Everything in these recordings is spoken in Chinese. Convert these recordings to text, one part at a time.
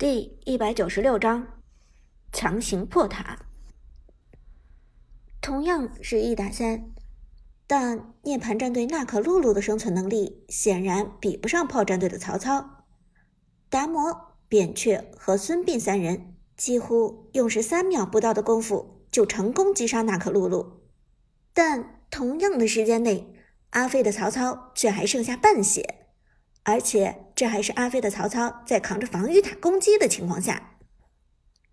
第一百九十六章，强行破塔。同样是一打三，但涅槃战队娜可露露的生存能力显然比不上炮战队的曹操、达摩、扁鹊和孙膑三人，几乎用时三秒不到的功夫就成功击杀娜可露露。但同样的时间内，阿飞的曹操却还剩下半血，而且这还是阿飞的曹操在扛着防御塔攻击的情况下。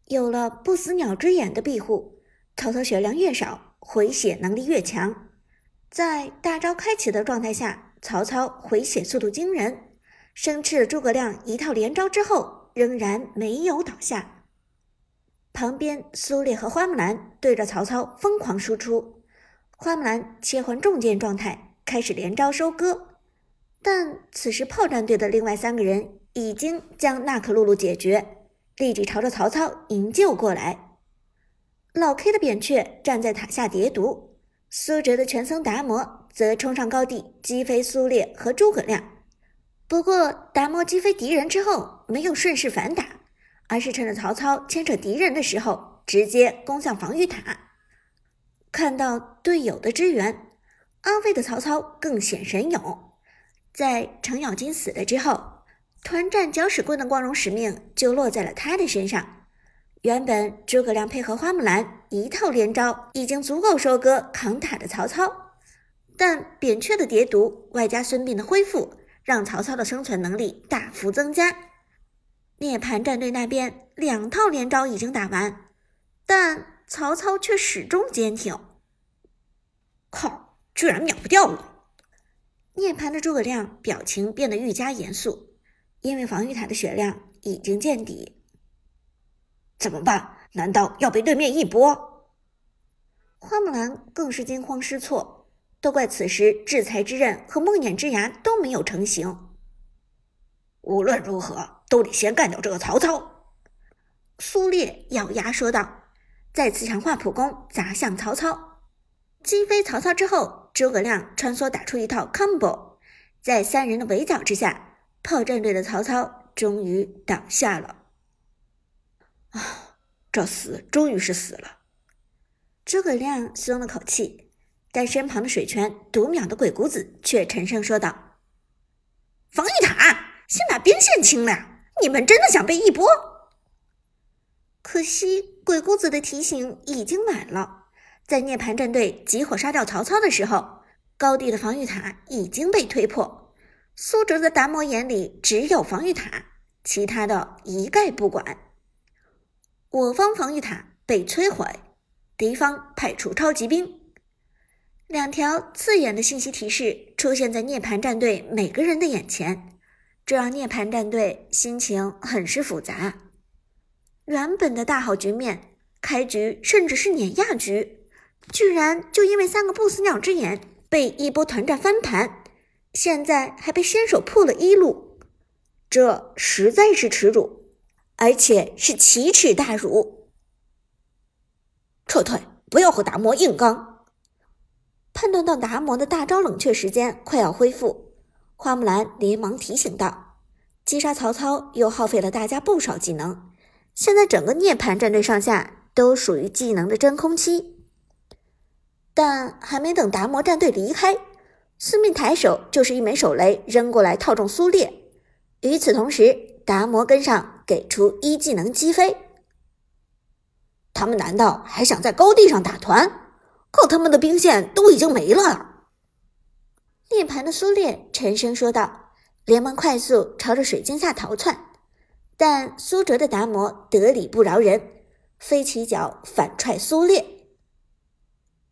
有了不死鸟之眼的庇护，曹操血量越少，回血能力越强。在大招开启的状态下，曹操回血速度惊人，生吃了诸葛亮一套连招之后，仍然没有倒下。旁边苏烈和花木兰对着曹操疯狂输出，花木兰切换重剑状态。开始连招收割，但此时炮战队的另外三个人已经将娜可露露解决，立即朝着曹操营救过来。老 K 的扁鹊站在塔下叠毒，苏哲的全僧达摩则冲上高地击飞苏烈和诸葛亮。不过达摩击飞敌人之后没有顺势反打，而是趁着曹操牵扯敌人的时候直接攻向防御塔。看到队友的支援。阿飞的曹操更显神勇，在程咬金死了之后，团战搅屎棍的光荣使命就落在了他的身上。原本诸葛亮配合花木兰一套连招已经足够收割扛塔的曹操，但扁鹊的叠毒外加孙膑的恢复，让曹操的生存能力大幅增加。涅槃战队那边两套连招已经打完，但曹操却始终坚挺。靠！居然秒不掉了！涅槃的诸葛亮表情变得愈加严肃，因为防御塔的血量已经见底。怎么办？难道要被对面一波？花木兰更是惊慌失措，都怪此时制裁之刃和梦魇之牙都没有成型。无论如何，都得先干掉这个曹操。苏烈咬牙说道，再次强化普攻砸向曹操，击飞曹操之后。诸葛亮穿梭打出一套 combo，在三人的围剿之下，炮战队的曹操终于倒下了。啊，这死终于是死了。诸葛亮松了口气，但身旁的水泉读秒的鬼谷子却沉声说道：“防御塔，先把兵线清了。你们真的想被一波？”可惜鬼谷子的提醒已经晚了。在涅槃战队集火杀掉曹操的时候，高地的防御塔已经被推破。苏哲的达摩眼里只有防御塔，其他的一概不管。我方防御塔被摧毁，敌方派出超级兵。两条刺眼的信息提示出现在涅槃战队每个人的眼前，这让涅槃战队心情很是复杂。原本的大好局面，开局甚至是碾压局。居然就因为三个不死鸟之眼被一波团战翻盘，现在还被先手破了一路，这实在是耻辱，而且是奇耻大辱！撤退，不要和达摩硬刚。判断到达摩的大招冷却时间快要恢复，花木兰连忙提醒道：“击杀曹操又耗费了大家不少技能，现在整个涅槃战队上下都属于技能的真空期。”但还没等达摩战队离开，司命抬手就是一枚手雷扔过来，套中苏烈。与此同时，达摩跟上，给出一技能击飞。他们难道还想在高地上打团？可他们的兵线都已经没了。涅槃的苏烈沉声说道，连忙快速朝着水晶下逃窜。但苏哲的达摩得理不饶人，飞起脚反踹苏烈。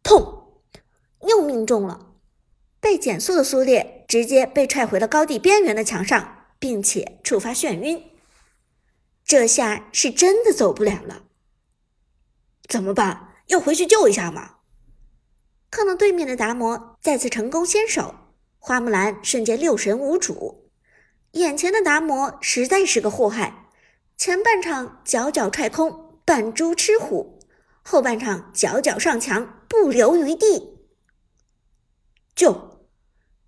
痛，又命中了。被减速的苏烈直接被踹回了高地边缘的墙上，并且触发眩晕。这下是真的走不了了。怎么办？要回去救一下吗？看到对面的达摩再次成功先手，花木兰瞬间六神无主。眼前的达摩实在是个祸害。前半场脚脚踹空，扮猪吃虎。后半场脚脚上墙，不留余地。就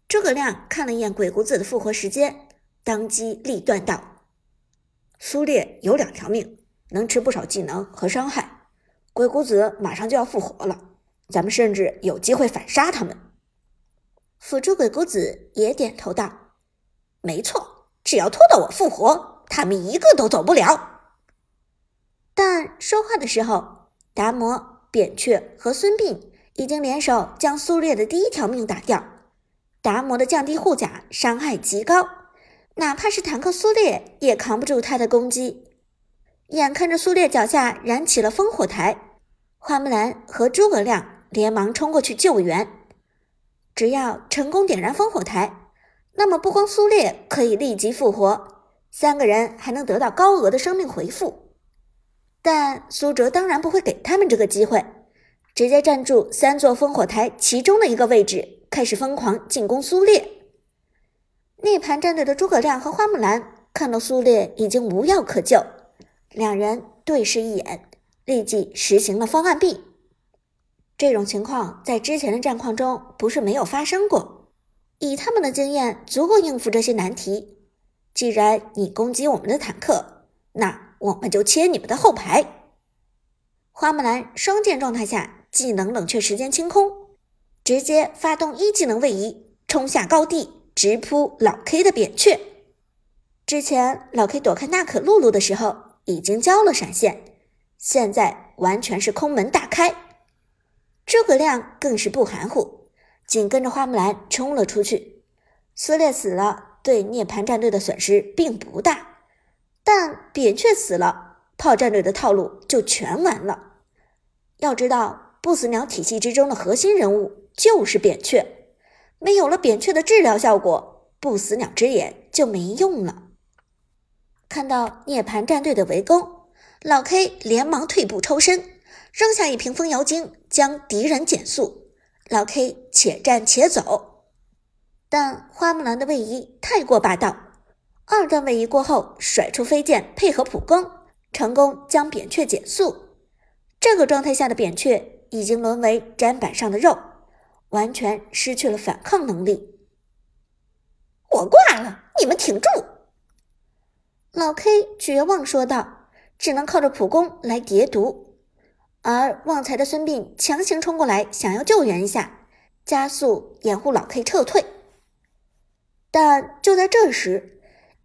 诸葛亮看了一眼鬼谷子的复活时间，当机立断道：“苏烈有两条命，能吃不少技能和伤害。鬼谷子马上就要复活了，咱们甚至有机会反杀他们。辅助鬼谷子也点头道：“没错，只要拖到我复活，他们一个都走不了。”但说话的时候，达摩、扁鹊和孙膑已经联手将苏烈的第一条命打掉。达摩的降低护甲伤害极高，哪怕是坦克苏烈也扛不住他的攻击。眼看着苏烈脚下燃起了烽火台，花木兰和诸葛亮连忙冲过去救援。只要成功点燃烽火台，那么不光苏烈可以立即复活，三个人还能得到高额的生命回复。但苏哲当然不会给他们这个机会，直接站住三座烽火台其中的一个位置。开始疯狂进攻苏烈。涅槃战队的诸葛亮和花木兰看到苏烈已经无药可救，两人对视一眼，立即实行了方案 B。这种情况在之前的战况中不是没有发生过，以他们的经验足够应付这些难题。既然你攻击我们的坦克，那我们就切你们的后排。花木兰双剑状态下，技能冷却时间清空。直接发动一技能位移，冲下高地，直扑老 K 的扁鹊。之前老 K 躲开娜可露露的时候，已经交了闪现，现在完全是空门大开。诸葛亮更是不含糊，紧跟着花木兰冲了出去。苏烈死了，对涅槃战队的损失并不大，但扁鹊死了，炮战队的套路就全完了。要知道，不死鸟体系之中的核心人物。就是扁鹊，没有了扁鹊的治疗效果，不死鸟之眼就没用了。看到涅槃战队的围攻，老 K 连忙退步抽身，扔下一瓶风妖精，将敌人减速。老 K 且战且走，但花木兰的位移太过霸道，二段位移过后，甩出飞剑配合普攻，成功将扁鹊减速。这个状态下的扁鹊已经沦为砧板上的肉。完全失去了反抗能力，我挂了，你们挺住！老 K 绝望说道，只能靠着普攻来叠毒。而旺财的孙膑强行冲过来，想要救援一下，加速掩护老 K 撤退。但就在这时，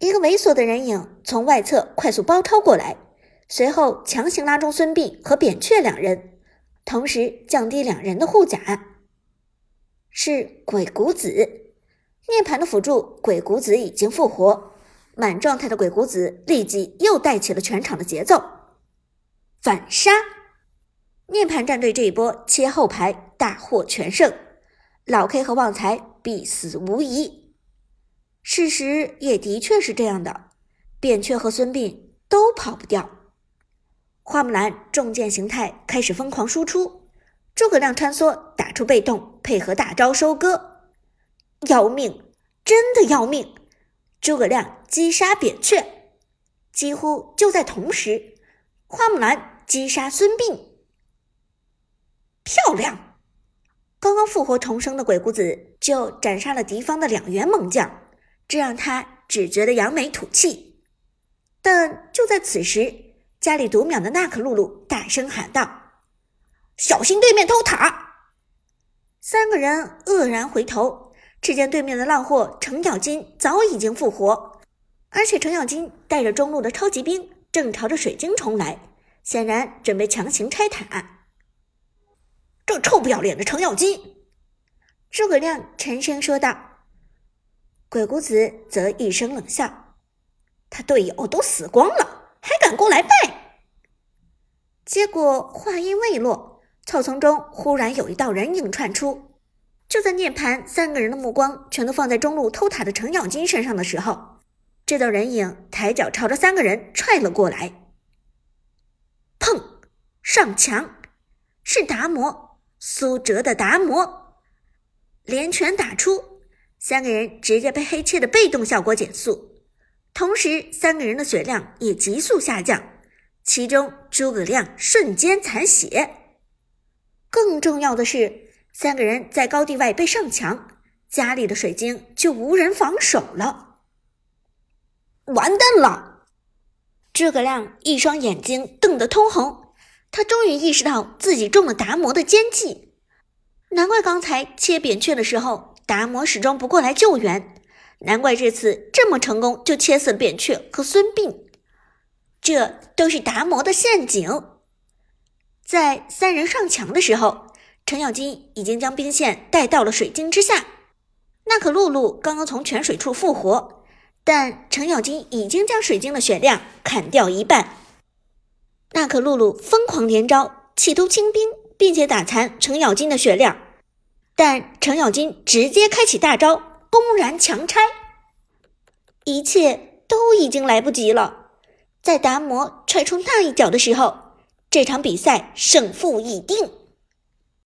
一个猥琐的人影从外侧快速包抄过来，随后强行拉中孙膑和扁鹊两人，同时降低两人的护甲。是鬼谷子，涅槃的辅助鬼谷子已经复活，满状态的鬼谷子立即又带起了全场的节奏，反杀！涅槃战队这一波切后排大获全胜，老 K 和旺财必死无疑。事实也的确是这样的，扁鹊和孙膑都跑不掉。花木兰重剑形态开始疯狂输出。诸葛亮穿梭，打出被动，配合大招收割，要命，真的要命！诸葛亮击杀扁鹊，几乎就在同时，花木兰击杀孙膑，漂亮！刚刚复活重生的鬼谷子就斩杀了敌方的两员猛将，这让他只觉得扬眉吐气。但就在此时，家里读秒的娜可露露大声喊道。小心对面偷塔！三个人愕然回头，只见对面的浪货程咬金早已经复活，而且程咬金带着中路的超级兵正朝着水晶冲来，显然准备强行拆塔。这臭不要脸的程咬金！诸葛亮沉声说道。鬼谷子则一声冷笑：“他队友都死光了，还敢过来拜？”结果话音未落。草丛中忽然有一道人影窜出，就在涅槃三个人的目光全都放在中路偷塔的程咬金身上的时候，这道人影抬脚朝着三个人踹了过来。砰！上墙，是达摩，苏哲的达摩，连拳打出，三个人直接被黑切的被动效果减速，同时三个人的血量也急速下降，其中诸葛亮瞬间残血。更重要的是，三个人在高地外被上墙，家里的水晶就无人防守了。完蛋了！诸葛亮一双眼睛瞪得通红，他终于意识到自己中了达摩的奸计。难怪刚才切扁鹊的时候，达摩始终不过来救援。难怪这次这么成功就切死了扁鹊和孙膑。这都是达摩的陷阱。在三人上墙的时候，程咬金已经将兵线带到了水晶之下。娜可露露刚刚从泉水处复活，但程咬金已经将水晶的血量砍掉一半。娜可露露疯狂连招，企图清兵，并且打残程咬金的血量，但程咬金直接开启大招，公然强拆。一切都已经来不及了。在达摩踹出那一脚的时候，这场比赛胜负已定。